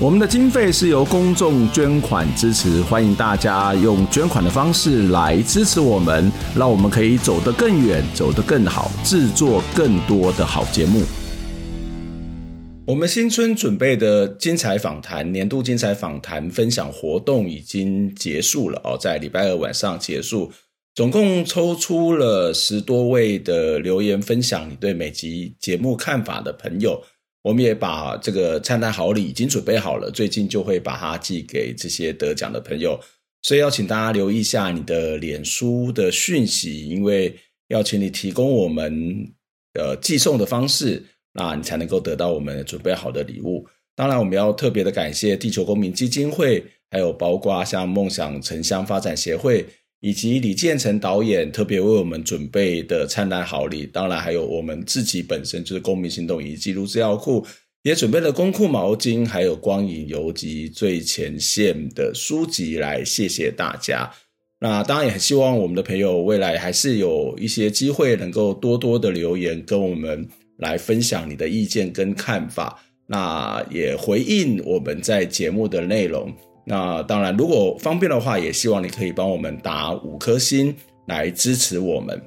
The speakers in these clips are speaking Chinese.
我们的经费是由公众捐款支持，欢迎大家用捐款的方式来支持我们，让我们可以走得更远，走得更好，制作更多的好节目。我们新春准备的精彩访谈、年度精彩访谈分享活动已经结束了哦，在礼拜二晚上结束，总共抽出了十多位的留言分享你对每集节目看法的朋友。我们也把这个灿烂好礼已经准备好了，最近就会把它寄给这些得奖的朋友，所以要请大家留意一下你的脸书的讯息，因为要请你提供我们呃寄送的方式，那你才能够得到我们准备好的礼物。当然，我们要特别的感谢地球公民基金会，还有包括像梦想城乡发展协会。以及李建成导演特别为我们准备的灿烂好礼，当然还有我们自己本身就是公民行动以及记录资料库，也准备了公库毛巾，还有光影游集最前线的书籍来谢谢大家。那当然也很希望我们的朋友未来还是有一些机会能够多多的留言跟我们来分享你的意见跟看法，那也回应我们在节目的内容。那当然，如果方便的话，也希望你可以帮我们打五颗星来支持我们。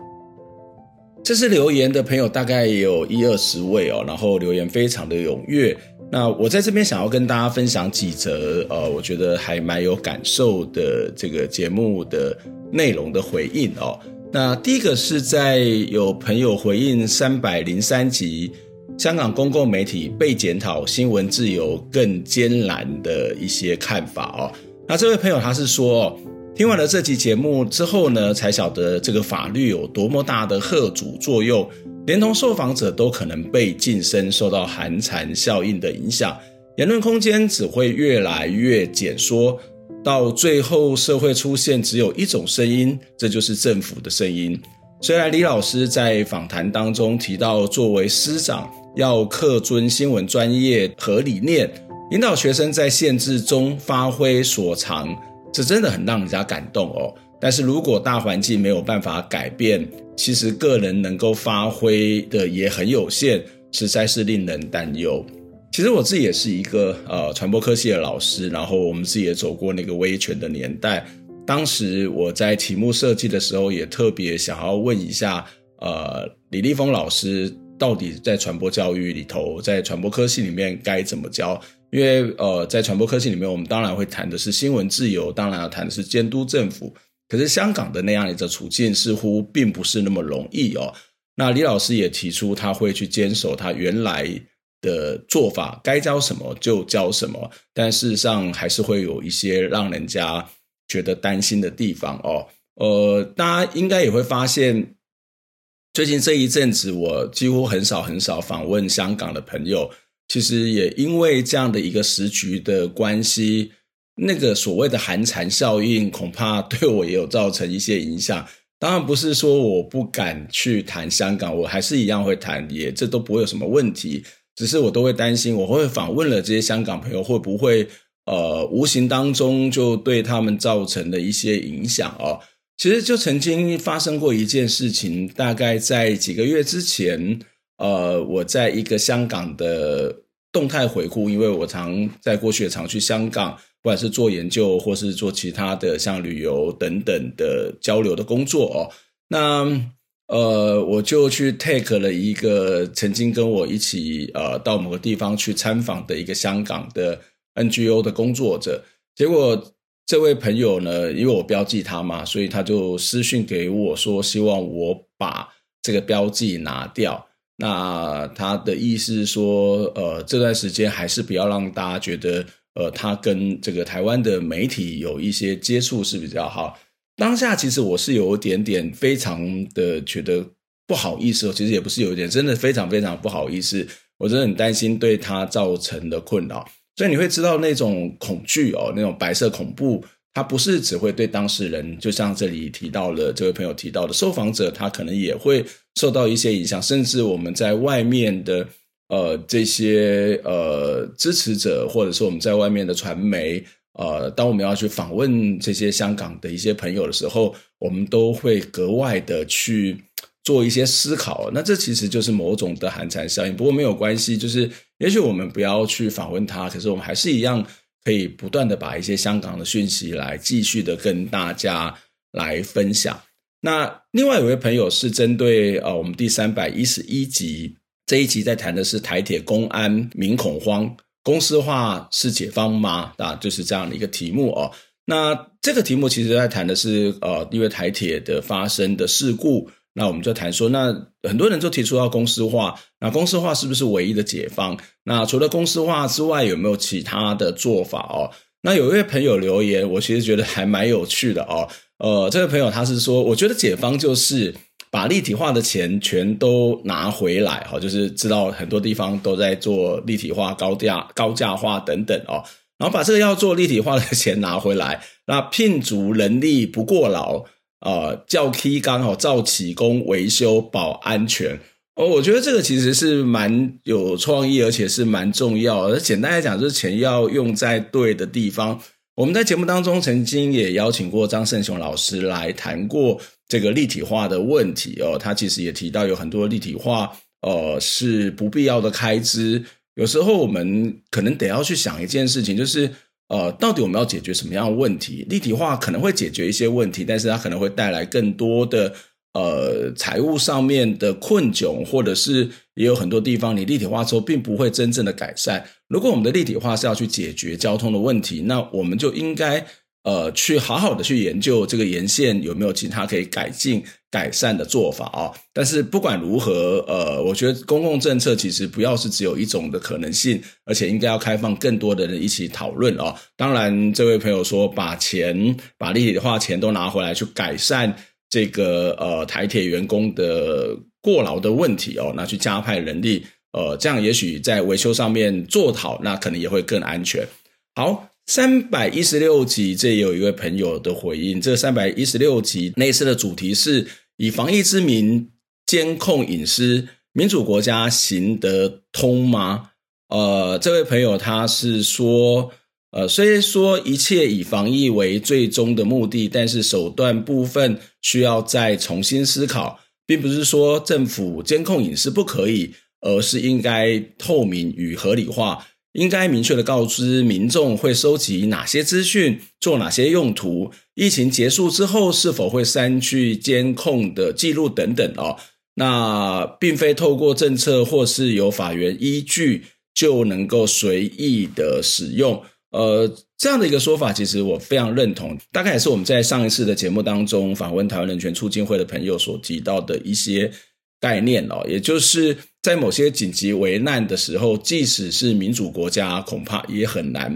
这次留言的朋友大概也有一二十位哦，然后留言非常的踊跃。那我在这边想要跟大家分享几则，呃，我觉得还蛮有感受的这个节目的内容的回应哦。那第一个是在有朋友回应三百零三集。香港公共媒体被检讨，新闻自由更艰难的一些看法哦。那这位朋友他是说，听完了这集节目之后呢，才晓得这个法律有多么大的吓阻作用，连同受访者都可能被晋升，受到寒蝉效应的影响，言论空间只会越来越减缩，到最后社会出现只有一种声音，这就是政府的声音。虽然李老师在访谈当中提到，作为师长，要恪遵新闻专业和理念，引导学生在限制中发挥所长，这真的很让人家感动哦。但是如果大环境没有办法改变，其实个人能够发挥的也很有限，实在是令人担忧。其实我自己也是一个呃传播科系的老师，然后我们自己也走过那个威权的年代。当时我在题目设计的时候，也特别想要问一下，呃，李立峰老师。到底在传播教育里头，在传播科系里面该怎么教？因为呃，在传播科系里面，我们当然会谈的是新闻自由，当然要谈的是监督政府。可是香港的那样一个处境似乎并不是那么容易哦。那李老师也提出他会去坚守他原来的做法，该教什么就教什么。但事实上还是会有一些让人家觉得担心的地方哦。呃，大家应该也会发现。最近这一阵子，我几乎很少很少访问香港的朋友。其实也因为这样的一个时局的关系，那个所谓的寒蝉效应，恐怕对我也有造成一些影响。当然不是说我不敢去谈香港，我还是一样会谈，也这都不会有什么问题。只是我都会担心，我会访问了这些香港朋友，会不会呃无形当中就对他们造成的一些影响哦。其实就曾经发生过一件事情，大概在几个月之前，呃，我在一个香港的动态回顾，因为我常在过去也常去香港，不管是做研究或是做其他的像旅游等等的交流的工作哦。那呃，我就去 take 了一个曾经跟我一起呃到某个地方去参访的一个香港的 NGO 的工作者，结果。这位朋友呢，因为我标记他嘛，所以他就私讯给我说，希望我把这个标记拿掉。那他的意思是说，呃，这段时间还是不要让大家觉得，呃，他跟这个台湾的媒体有一些接触是比较好。当下其实我是有一点点非常的觉得不好意思，其实也不是有一点，真的非常非常不好意思，我真的很担心对他造成的困扰。所以你会知道那种恐惧哦，那种白色恐怖，它不是只会对当事人，就像这里提到了这位朋友提到的受访者，他可能也会受到一些影响，甚至我们在外面的呃这些呃支持者，或者是我们在外面的传媒，呃，当我们要去访问这些香港的一些朋友的时候，我们都会格外的去做一些思考。那这其实就是某种的寒蝉效应，不过没有关系，就是也许我们不要去访问他，可是我们还是一样。可以不断的把一些香港的讯息来继续的跟大家来分享。那另外有位朋友是针对呃我们第三百一十一集这一集在谈的是台铁公安民恐慌，公司化是解放吗？啊，就是这样的一个题目哦。那这个题目其实在谈的是呃因为台铁的发生的事故。那我们就谈说，那很多人就提出要公司化，那公司化是不是唯一的解方？那除了公司化之外，有没有其他的做法哦？那有一位朋友留言，我其实觉得还蛮有趣的哦。呃，这位朋友他是说，我觉得解方就是把立体化的钱全都拿回来，哈，就是知道很多地方都在做立体化、高价、高价化等等哦，然后把这个要做立体化的钱拿回来，那聘足人力不过劳。呃，叫 K 刚好照起工维修保安全哦，我觉得这个其实是蛮有创意，而且是蛮重要的。简单来讲，就是钱要用在对的地方。我们在节目当中曾经也邀请过张胜雄老师来谈过这个立体化的问题哦，他其实也提到有很多立体化呃是不必要的开支。有时候我们可能得要去想一件事情，就是。呃，到底我们要解决什么样的问题？立体化可能会解决一些问题，但是它可能会带来更多的呃财务上面的困窘，或者是也有很多地方你立体化之后并不会真正的改善。如果我们的立体化是要去解决交通的问题，那我们就应该。呃，去好好的去研究这个沿线有没有其他可以改进、改善的做法啊、但是不管如何，呃，我觉得公共政策其实不要是只有一种的可能性，而且应该要开放更多的人一起讨论啊、哦。当然，这位朋友说把钱、把立体化钱都拿回来去改善这个呃台铁员工的过劳的问题哦，那去加派人力，呃，这样也许在维修上面做好，那可能也会更安全。好。三百一十六集，这有一位朋友的回应。这三百一十六集那次的主题是以防疫之名监控隐私，民主国家行得通吗？呃，这位朋友他是说，呃，虽说一切以防疫为最终的目的，但是手段部分需要再重新思考，并不是说政府监控隐私不可以，而是应该透明与合理化。应该明确的告知民众会收集哪些资讯，做哪些用途，疫情结束之后是否会删去监控的记录等等哦。那并非透过政策或是有法源依据就能够随意的使用。呃，这样的一个说法，其实我非常认同。大概也是我们在上一次的节目当中访问台湾人权促进会的朋友所提到的一些概念哦，也就是。在某些紧急危难的时候，即使是民主国家，恐怕也很难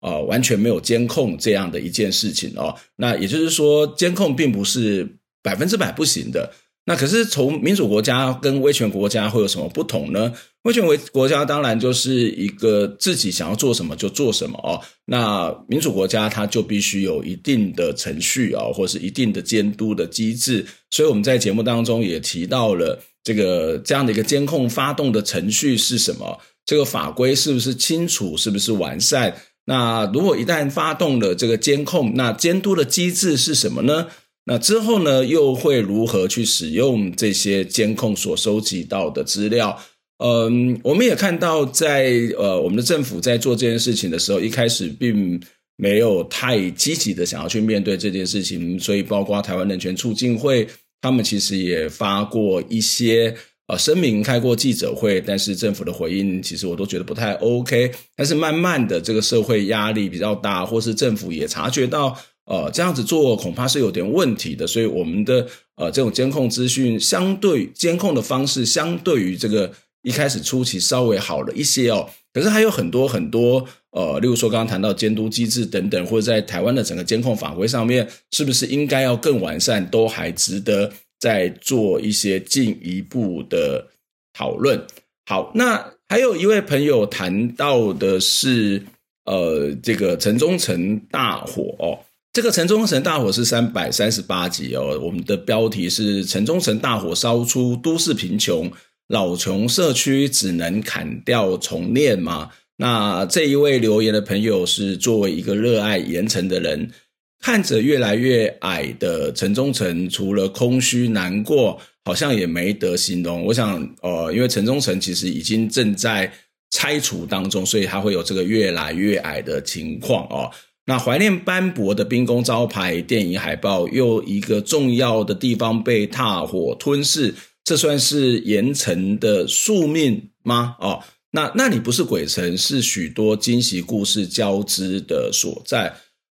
啊、呃，完全没有监控这样的一件事情哦。那也就是说，监控并不是百分之百不行的。那可是从民主国家跟威权国家会有什么不同呢？威权为国家当然就是一个自己想要做什么就做什么哦。那民主国家它就必须有一定的程序、哦，或是一定的监督的机制。所以我们在节目当中也提到了。这个这样的一个监控发动的程序是什么？这个法规是不是清楚？是不是完善？那如果一旦发动了这个监控，那监督的机制是什么呢？那之后呢，又会如何去使用这些监控所收集到的资料？嗯，我们也看到在，呃我们的政府在做这件事情的时候，一开始并没有太积极的想要去面对这件事情，所以包括台湾人权促进会。他们其实也发过一些呃声明，开过记者会，但是政府的回应其实我都觉得不太 OK。但是慢慢的，这个社会压力比较大，或是政府也察觉到，呃，这样子做恐怕是有点问题的，所以我们的呃这种监控资讯，相对监控的方式，相对于这个一开始初期稍微好了一些哦。可是还有很多很多。呃，例如说刚刚谈到监督机制等等，或者在台湾的整个监控法规上面，是不是应该要更完善，都还值得再做一些进一步的讨论。好，那还有一位朋友谈到的是，呃，这个城中城大火，这个城中城大火是三百三十八集哦，我们的标题是“城中城大火烧出都市贫穷，老穷社区只能砍掉重练吗？”那这一位留言的朋友是作为一个热爱盐城的人，看着越来越矮的城中城，除了空虚难过，好像也没得形容。我想，呃，因为城中城其实已经正在拆除当中，所以它会有这个越来越矮的情况哦。那怀念斑驳的兵工招牌、电影海报，又一个重要的地方被大火吞噬，这算是盐城的宿命吗？哦。那那里不是鬼城，是许多惊喜故事交织的所在。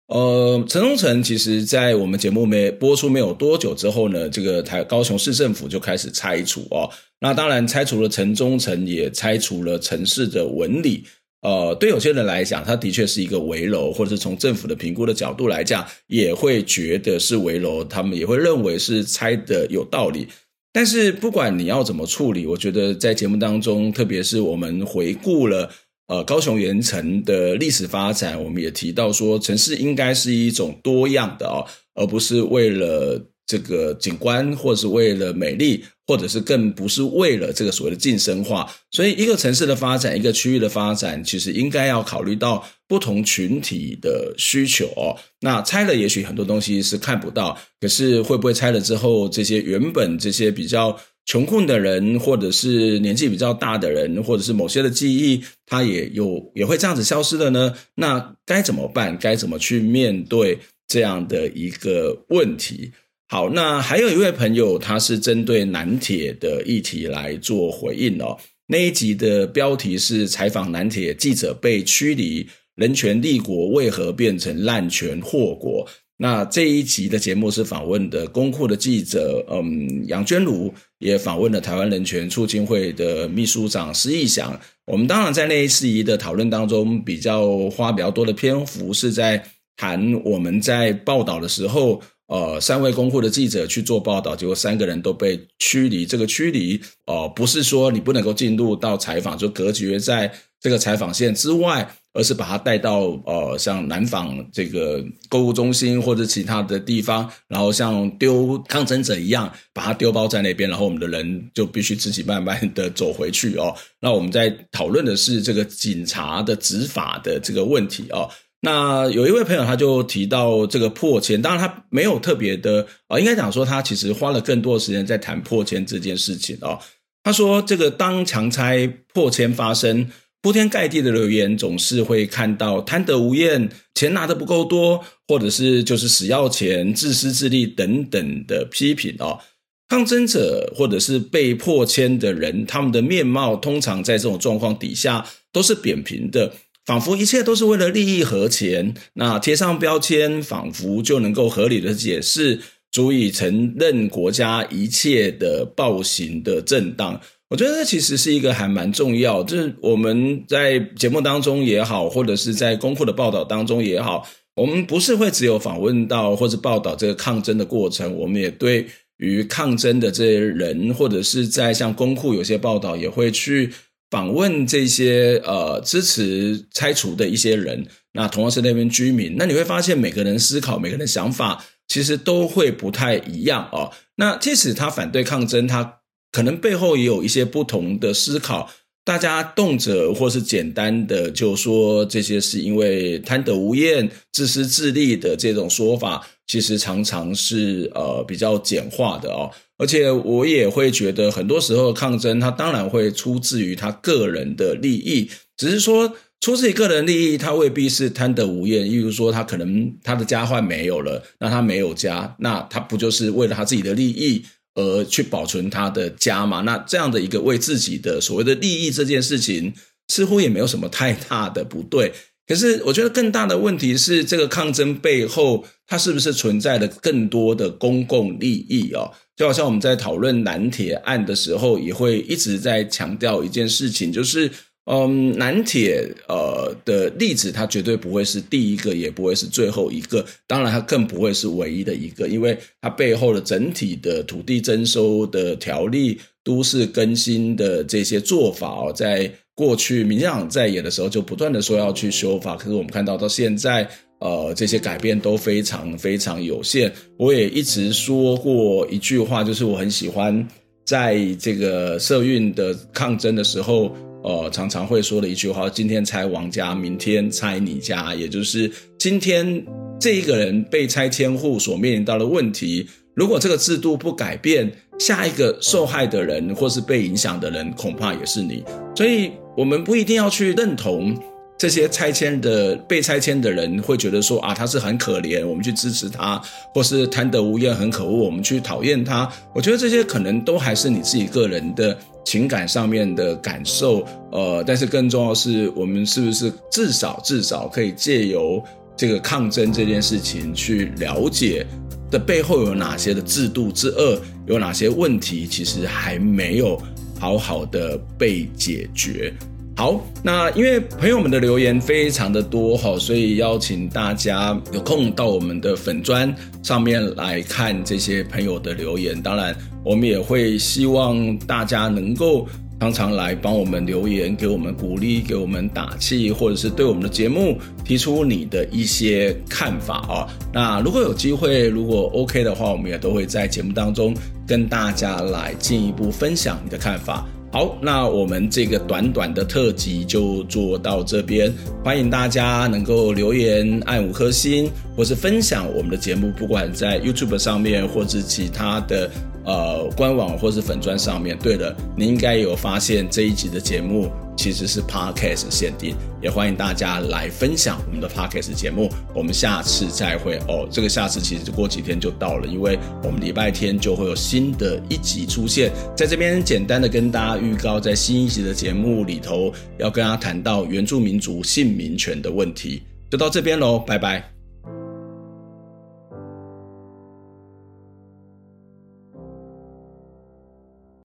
呃，城中城其实，在我们节目没播出没有多久之后呢，这个台高雄市政府就开始拆除哦。那当然，拆除了城中城，也拆除了城市的纹理。呃，对有些人来讲，它的确是一个围楼，或者是从政府的评估的角度来讲，也会觉得是围楼，他们也会认为是拆的有道理。但是不管你要怎么处理，我觉得在节目当中，特别是我们回顾了呃高雄盐城的历史发展，我们也提到说，城市应该是一种多样的哦，而不是为了这个景观，或者是为了美丽。或者是更不是为了这个所谓的晋升化，所以一个城市的发展，一个区域的发展，其实应该要考虑到不同群体的需求哦。那拆了，也许很多东西是看不到，可是会不会拆了之后，这些原本这些比较穷困的人，或者是年纪比较大的人，或者是某些的记忆，他也有也会这样子消失的呢？那该怎么办？该怎么去面对这样的一个问题？好，那还有一位朋友，他是针对南铁的议题来做回应哦。那一集的标题是采访南铁记者被驱离，人权立国为何变成滥权祸国？那这一集的节目是访问的公库的记者，嗯，杨娟如也访问了台湾人权促进会的秘书长施逸翔。我们当然在那一次的讨论当中，比较花比较多的篇幅是在谈我们在报道的时候。呃，三位公库的记者去做报道，结果三个人都被驱离。这个驱离，呃，不是说你不能够进入到采访，就隔绝在这个采访线之外，而是把他带到呃，像南纺这个购物中心或者其他的地方，然后像丢抗争者一样，把他丢包在那边，然后我们的人就必须自己慢慢的走回去哦。那我们在讨论的是这个警察的执法的这个问题哦。那有一位朋友，他就提到这个破迁，当然他没有特别的啊，应该讲说他其实花了更多的时间在谈破迁这件事情哦。他说，这个当强拆破迁发生，铺天盖地的留言总是会看到贪得无厌、钱拿的不够多，或者是就是死要钱、自私自利等等的批评哦。抗争者或者是被迫迁的人，他们的面貌通常在这种状况底下都是扁平的。仿佛一切都是为了利益和钱，那贴上标签，仿佛就能够合理的解释，足以承认国家一切的暴行的正当。我觉得这其实是一个还蛮重要，就是我们在节目当中也好，或者是在公库的报道当中也好，我们不是会只有访问到或者报道这个抗争的过程，我们也对于抗争的这些人，或者是在像公库有些报道也会去。访问这些呃支持拆除的一些人，那同样是那边居民，那你会发现每个人思考、每个人想法其实都会不太一样哦。那即使他反对抗争，他可能背后也有一些不同的思考。大家动辄或是简单的就说这些是因为贪得无厌、自私自利的这种说法，其实常常是呃比较简化的哦。而且我也会觉得，很多时候抗争，它当然会出自于他个人的利益，只是说出自于个人利益，他未必是贪得无厌。例如说，他可能他的家换没有了，那他没有家，那他不就是为了他自己的利益而去保存他的家吗？那这样的一个为自己的所谓的利益这件事情，似乎也没有什么太大的不对。可是，我觉得更大的问题是，这个抗争背后，它是不是存在了更多的公共利益哦？就好像我们在讨论南铁案的时候，也会一直在强调一件事情，就是，嗯，南铁呃的例子，它绝对不会是第一个，也不会是最后一个，当然，它更不会是唯一的一个，因为它背后的整体的土地征收的条例、都市更新的这些做法哦，在。过去民进党在野的时候，就不断的说要去修法，可是我们看到到现在，呃，这些改变都非常非常有限。我也一直说过一句话，就是我很喜欢在这个社运的抗争的时候，呃，常常会说的一句话：今天拆王家，明天拆你家。也就是今天这一个人被拆迁户所面临到的问题。如果这个制度不改变，下一个受害的人或是被影响的人，恐怕也是你。所以，我们不一定要去认同这些拆迁的被拆迁的人会觉得说啊，他是很可怜，我们去支持他，或是贪得无厌很可恶，我们去讨厌他。我觉得这些可能都还是你自己个人的情感上面的感受。呃，但是更重要是，我们是不是至少至少可以借由这个抗争这件事情去了解。的背后有哪些的制度之恶？有哪些问题其实还没有好好的被解决？好，那因为朋友们的留言非常的多哈，所以邀请大家有空到我们的粉专上面来看这些朋友的留言。当然，我们也会希望大家能够。常常来帮我们留言，给我们鼓励，给我们打气，或者是对我们的节目提出你的一些看法啊。那如果有机会，如果 OK 的话，我们也都会在节目当中跟大家来进一步分享你的看法。好，那我们这个短短的特辑就做到这边，欢迎大家能够留言按五颗星，或是分享我们的节目，不管在 YouTube 上面，或是其他的。呃，官网或是粉砖上面。对了，你应该有发现这一集的节目其实是 Podcast 限定，也欢迎大家来分享我们的 Podcast 节目。我们下次再会哦。这个下次其实过几天就到了，因为我们礼拜天就会有新的一集出现。在这边简单的跟大家预告，在新一集的节目里头要跟大家谈到原住民族姓名权的问题，就到这边喽，拜拜。